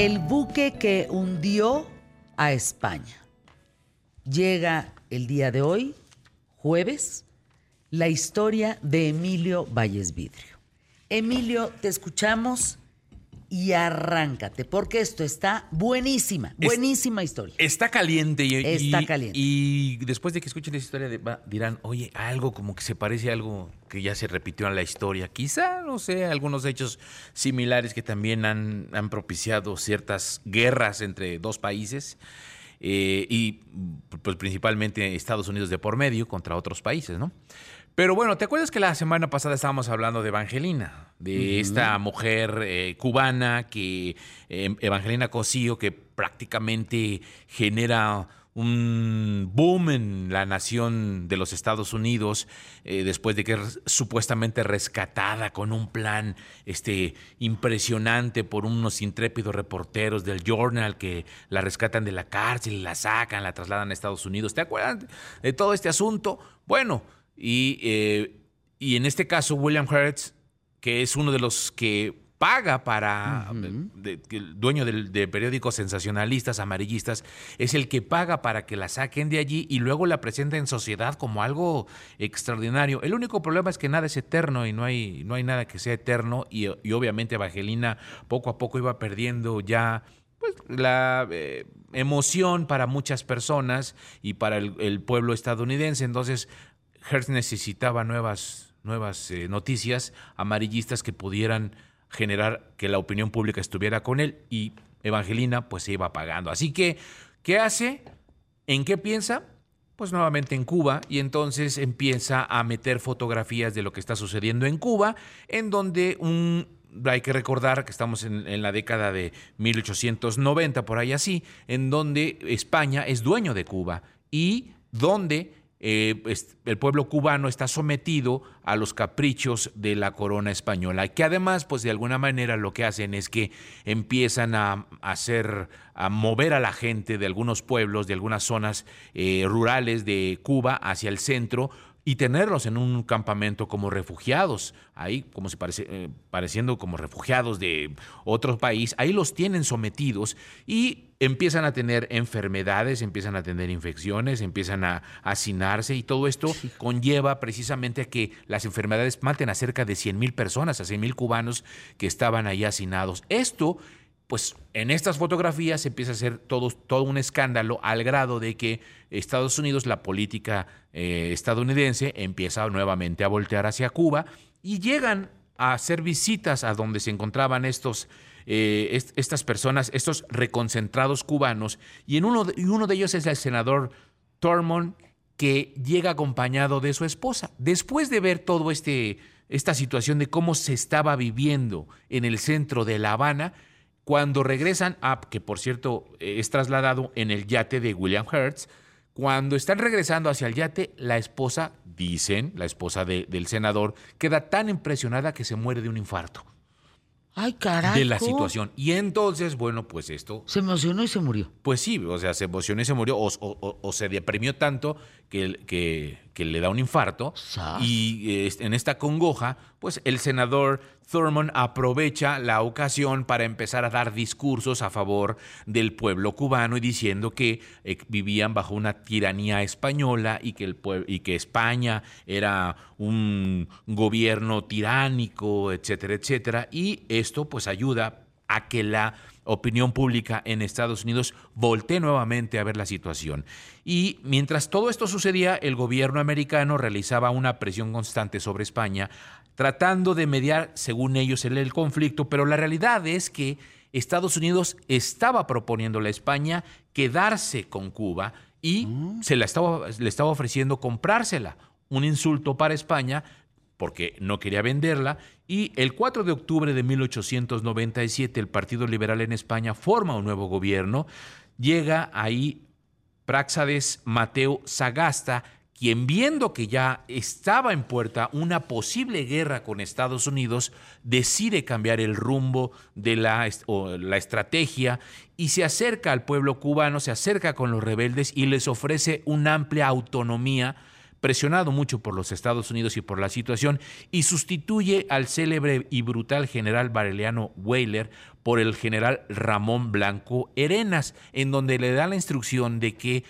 El buque que hundió a España. Llega el día de hoy, jueves, la historia de Emilio Valles Vidrio. Emilio, te escuchamos y arráncate, porque esto está buenísima, buenísima historia. Está caliente y, Está y- caliente. y después de que escuchen esa historia de- dirán, oye, algo como que se parece a algo que ya se repitió en la historia. Quizá, no sé, algunos hechos similares que también han, han propiciado ciertas guerras entre dos países. Eh, y pues principalmente Estados Unidos de por medio contra otros países, ¿no? Pero bueno, ¿te acuerdas que la semana pasada estábamos hablando de Evangelina? De esta mujer eh, cubana que, eh, Evangelina Cosío, que prácticamente genera un boom en la nación de los Estados Unidos eh, después de que es supuestamente rescatada con un plan este, impresionante por unos intrépidos reporteros del Journal que la rescatan de la cárcel, la sacan, la trasladan a Estados Unidos. ¿Te acuerdas de todo este asunto? Bueno, y, eh, y en este caso William Hertz, que es uno de los que paga para de- el dueño del- de, periódicos sensacionalistas, amarillistas, es el que paga para que la saquen de allí y luego la presenta en sociedad como algo extraordinario. El único problema es que nada es eterno y no hay, no hay nada que sea eterno y, y obviamente Evangelina poco a poco iba perdiendo ya pues, la eh, emoción para muchas personas y para el, el pueblo estadounidense. Entonces, Hertz necesitaba nuevas, nuevas eh, noticias amarillistas que pudieran generar que la opinión pública estuviera con él y Evangelina pues se iba apagando. Así que, ¿qué hace? ¿En qué piensa? Pues nuevamente en Cuba y entonces empieza a meter fotografías de lo que está sucediendo en Cuba, en donde un hay que recordar que estamos en, en la década de 1890, por ahí así, en donde España es dueño de Cuba y donde eh, el pueblo cubano está sometido a los caprichos de la corona española, que además, pues de alguna manera lo que hacen es que empiezan a hacer, a mover a la gente de algunos pueblos, de algunas zonas eh, rurales de Cuba hacia el centro, y tenerlos en un campamento como refugiados, ahí como si parece, eh, pareciendo como refugiados de otro país, ahí los tienen sometidos y empiezan a tener enfermedades, empiezan a tener infecciones, empiezan a hacinarse y todo esto conlleva precisamente a que las enfermedades maten a cerca de 100 mil personas, a 100 mil cubanos que estaban ahí hacinados. Esto pues en estas fotografías empieza a hacer todo, un escándalo al grado de que Estados Unidos, la política eh, estadounidense, empieza nuevamente a voltear hacia Cuba y llegan a hacer visitas a donde se encontraban estos, eh, est- estas personas, estos reconcentrados cubanos, y, en uno de, ellos es el senador Thurmond, que llega acompañado de su esposa. Después de ver todo este esta situación de cómo se estaba viviendo en el centro de La Habana, cuando regresan, ah, que por cierto eh, es trasladado en el yate de William Hertz, cuando están regresando hacia el yate, la esposa, dicen, la esposa de- del senador, queda tan impresionada que se muere de un infarto Ay, caray. de la situación. Y entonces, bueno, pues esto Se emocionó y se murió. pues sí, o sea, se emocionó y se murió, o, o- o- o se deprimió tanto que, que- que le da un infarto. Sas. Y eh, en esta congoja, pues el senador Thurmond aprovecha la ocasión para empezar a dar discursos a favor del pueblo cubano y diciendo que eh, vivían bajo una tiranía española y que, el y que España era un gobierno tiránico, etcétera, etcétera. Y esto pues ayuda a que la opinión pública en Estados Unidos voltee nuevamente a ver la situación. Y mientras todo esto sucedía, el gobierno americano realizaba una presión constante sobre España, tratando de mediar, según ellos, el, conflicto, pero la realidad es que Estados Unidos estaba proponiéndole a España quedarse con Cuba y se la estaba, le estaba ofreciendo comprársela. Un insulto para España, porque no quería venderla, y el 4 de octubre de 1897 el Partido Liberal en España forma un nuevo gobierno, llega ahí Práxades Mateo Sagasta, quien viendo que ya estaba en puerta una posible guerra con Estados Unidos, decide cambiar el rumbo de la, la estrategia y se acerca al pueblo cubano, se acerca con los rebeldes y les ofrece una amplia autonomía presionado mucho por los Estados Unidos y por la situación, y sustituye al célebre y brutal general bareliano Weyler por el general Ramón Blanco Erenas, en donde le da la instrucción de que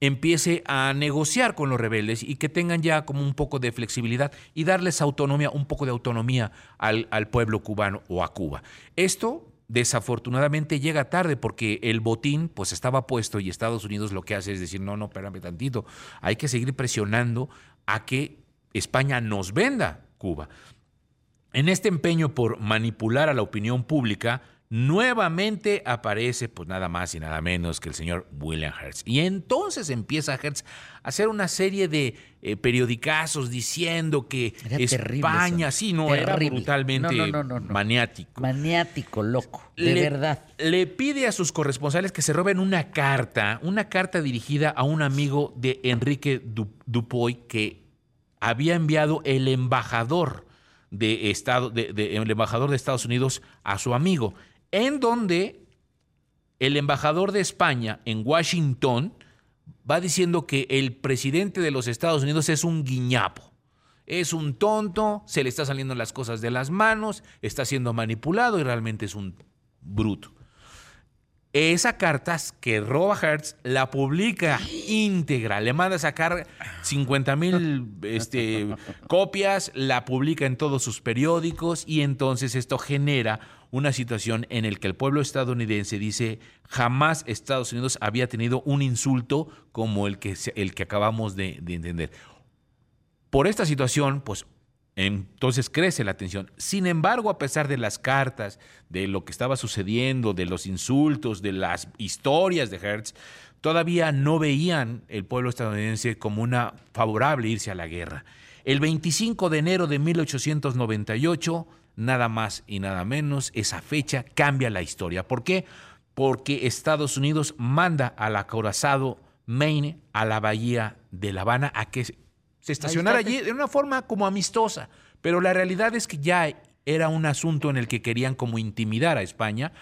empiece a negociar con los rebeldes y que tengan ya como un poco de flexibilidad y darles autonomía, un poco de autonomía al, al pueblo cubano o a Cuba. Esto desafortunadamente llega tarde porque el botín pues estaba puesto y Estados Unidos lo que hace es decir, no, no, espérame tantito, hay que seguir presionando a que España nos venda Cuba. En este empeño por manipular a la opinión pública, nuevamente aparece pues nada más y nada menos que el señor William Hertz. Y entonces empieza Hertz a hacer una serie de eh, periodicazos diciendo que España, sí, no, era brutalmente maniático. Maniático, loco, de verdad. Le pide a sus corresponsales que se roben una carta, una carta dirigida a un amigo de Enrique Dupoy que había enviado el embajador de Estado, el embajador de Estados Unidos a su amigo en donde el embajador de España en Washington va diciendo que el presidente de los Estados Unidos es un guiñapo, es un tonto, se le está saliendo las cosas de las manos, está siendo manipulado y realmente es un bruto. Esa carta que roba Hertz la publica íntegra, le manda a sacar 50 mil este, copias, la publica en todos sus periódicos y entonces esto genera una situación en la que el pueblo estadounidense dice jamás Estados Unidos había tenido un insulto como el que, el que acabamos de, de entender. Por esta situación, pues entonces crece la tensión. Sin embargo, a pesar de las cartas, de lo que estaba sucediendo, de los insultos, de las historias de Hertz, todavía no veían el pueblo estadounidense como una favorable irse a la guerra. El 25 de enero de 1898 nada más y nada menos, esa fecha cambia la historia. ¿Por qué? Porque Estados Unidos manda al acorazado Maine a la bahía de La Habana a que se estacionara allí de una forma como amistosa. Pero la realidad es que ya era un asunto en el que querían como intimidar a España.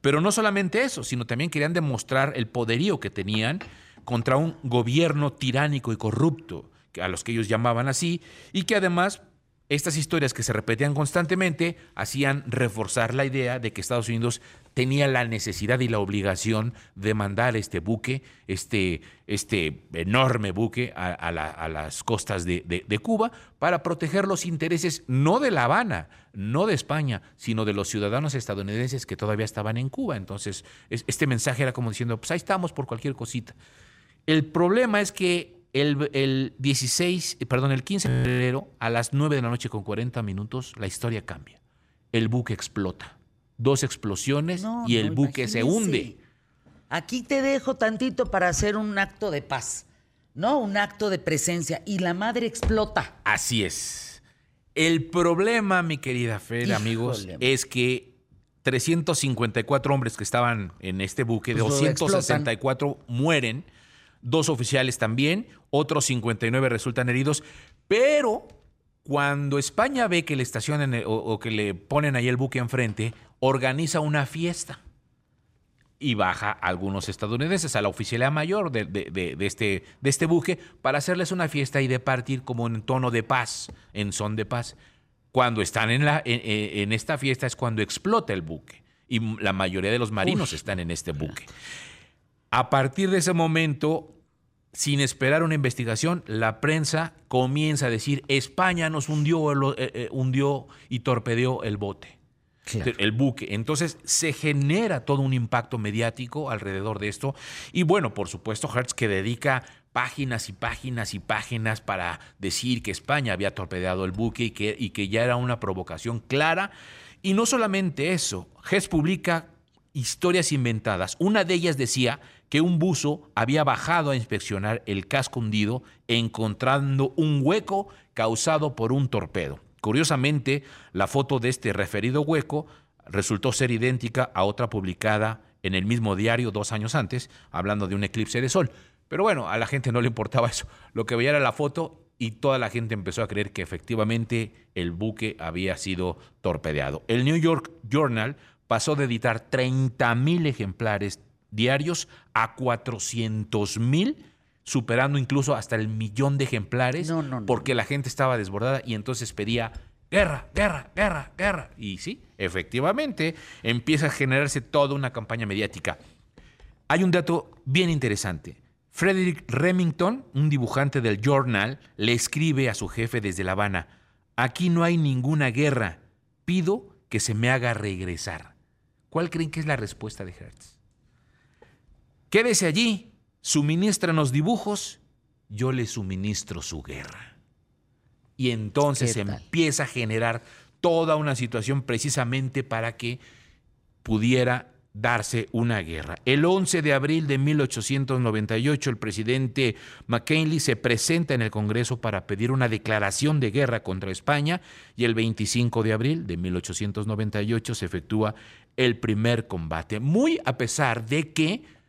Pero no solamente eso, sino también querían demostrar el poderío que tenían contra un gobierno tiránico y corrupto, a los que ellos llamaban así, y que además estas historias que se repetían constantemente hacían reforzar la idea de que Estados Unidos tenía la necesidad y la obligación de mandar este buque, este, este enorme buque, a, las costas de, Cuba para proteger los intereses no de La Habana, no de España, sino de los ciudadanos estadounidenses que todavía estaban en Cuba. Entonces, este mensaje era como diciendo, pues ahí estamos por cualquier cosita. El problema es que el, 16, perdón, el 15 de febrero, a las 9 de la noche con 40 minutos, la historia cambia. El buque explota. Dos explosiones y el buque se hunde. Aquí te dejo tantito para hacer un acto de paz, ¿no? Un acto de presencia. Y la madre explota. Así es. El problema, mi querida Fer, amigos, es que 354 hombres que estaban en este buque, 264 pues mueren dos oficiales también, otros 59 resultan heridos, pero cuando España ve que le estacionan eh, o, que le ponen ahí el buque enfrente, organiza una fiesta y baja a algunos estadounidenses, a la oficialidad mayor de, este, de este buque, para hacerles una fiesta y de partir como en tono de paz, en son de paz. Cuando están en, la, en, esta fiesta es cuando explota el buque y la mayoría de los marinos están en este buque. A partir de ese momento, sin esperar una investigación, la prensa comienza a decir España nos hundió, eh, eh, hundió y torpedeó el bote, el buque. Entonces se genera todo un impacto mediático alrededor de esto. Y bueno, por supuesto, Hertz que dedica páginas y páginas y páginas para decir que España había torpedeado el buque y que, y que ya era una provocación clara. Y no solamente eso, Hertz publica historias inventadas. Una de ellas decía que un buzo había bajado a inspeccionar el casco hundido encontrando un hueco causado por un torpedo. Curiosamente, la foto de este referido hueco resultó ser idéntica a otra publicada en el mismo diario dos años antes, hablando de un eclipse de sol. Pero bueno, a la gente no le importaba eso. Lo que veía era la foto y toda la gente empezó a creer que efectivamente el buque había sido torpedeado. El New York Journal pasó de editar 30.000 ejemplares diarios a 400 mil superando incluso hasta el millón de ejemplares, No, no, no. porque la gente estaba desbordada y entonces pedía guerra, guerra, guerra, guerra. Y sí, efectivamente, empieza a generarse toda una campaña mediática. Hay un dato bien interesante. Frederick Remington, un dibujante del Journal, le escribe a su jefe desde La Habana, aquí no hay ninguna guerra, pido que se me haga regresar. ¿Cuál creen que es la respuesta de Hertz? Quédese allí, suministranos dibujos, yo le suministro su guerra. Y entonces empieza a generar toda una situación precisamente para que pudiera darse una guerra. El 11 de abril de 1898, el presidente McKinley se presenta en el Congreso para pedir una declaración de guerra contra España y el 25 de abril de 1898 se efectúa el primer combate, muy a pesar de que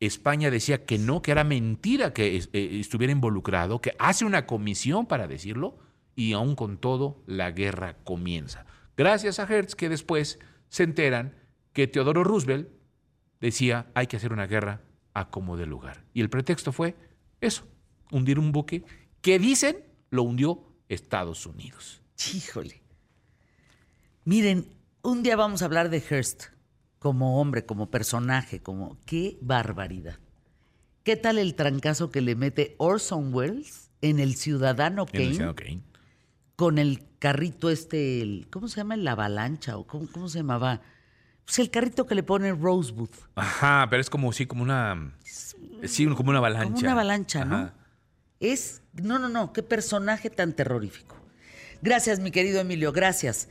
España decía que no, que era mentira que eh, estuviera involucrado, que hace una comisión para decirlo y aún con todo la guerra comienza. Gracias a Hertz que después se enteran que Teodoro Roosevelt decía hay que hacer una guerra a como de lugar. Y el pretexto fue eso, hundir un buque que dicen lo hundió Estados Unidos. Híjole. Miren, un día vamos a hablar de Hearst como hombre, como personaje, como qué barbaridad. ¿Qué tal el trancazo que le mete Orson Welles en El Ciudadano el Kane Senado Kane. con el carrito este, el- ¿cómo se llama? La avalancha o cómo, cómo se llamaba? Pues el carrito que le pone Rosewood. Ajá, pero es como sí, como una sí, como una avalancha. Como una avalancha, ¿no? Es, no, no, no, qué personaje tan terrorífico. Gracias, mi querido Emilio, gracias.